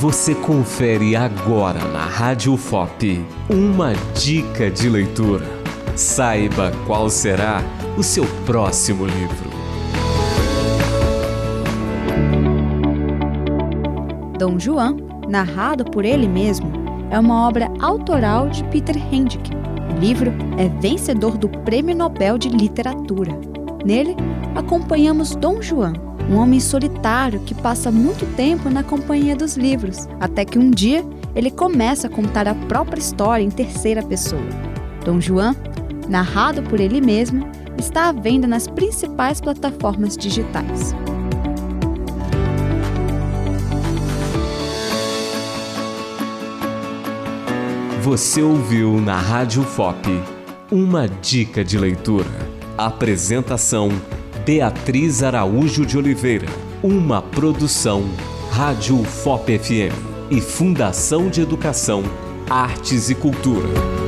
Você confere agora na Rádio FOP uma dica de leitura. Saiba qual será o seu próximo livro. Dom Juan, narrado por ele mesmo, é uma obra autoral de Peter Handke. O livro é vencedor do Prêmio Nobel de Literatura. Nele, acompanhamos Dom Juan, um homem solitário que passa muito tempo na companhia dos livros, até que um dia ele começa a contar a própria história em terceira pessoa. Dom Juan, narrado por ele mesmo, está à venda nas principais plataformas digitais. Você ouviu na Rádio FOP uma dica de leitura. Apresentação Beatriz Araújo de Oliveira. Uma produção Rádio FOP FM e Fundação de Educação, Artes e Cultura.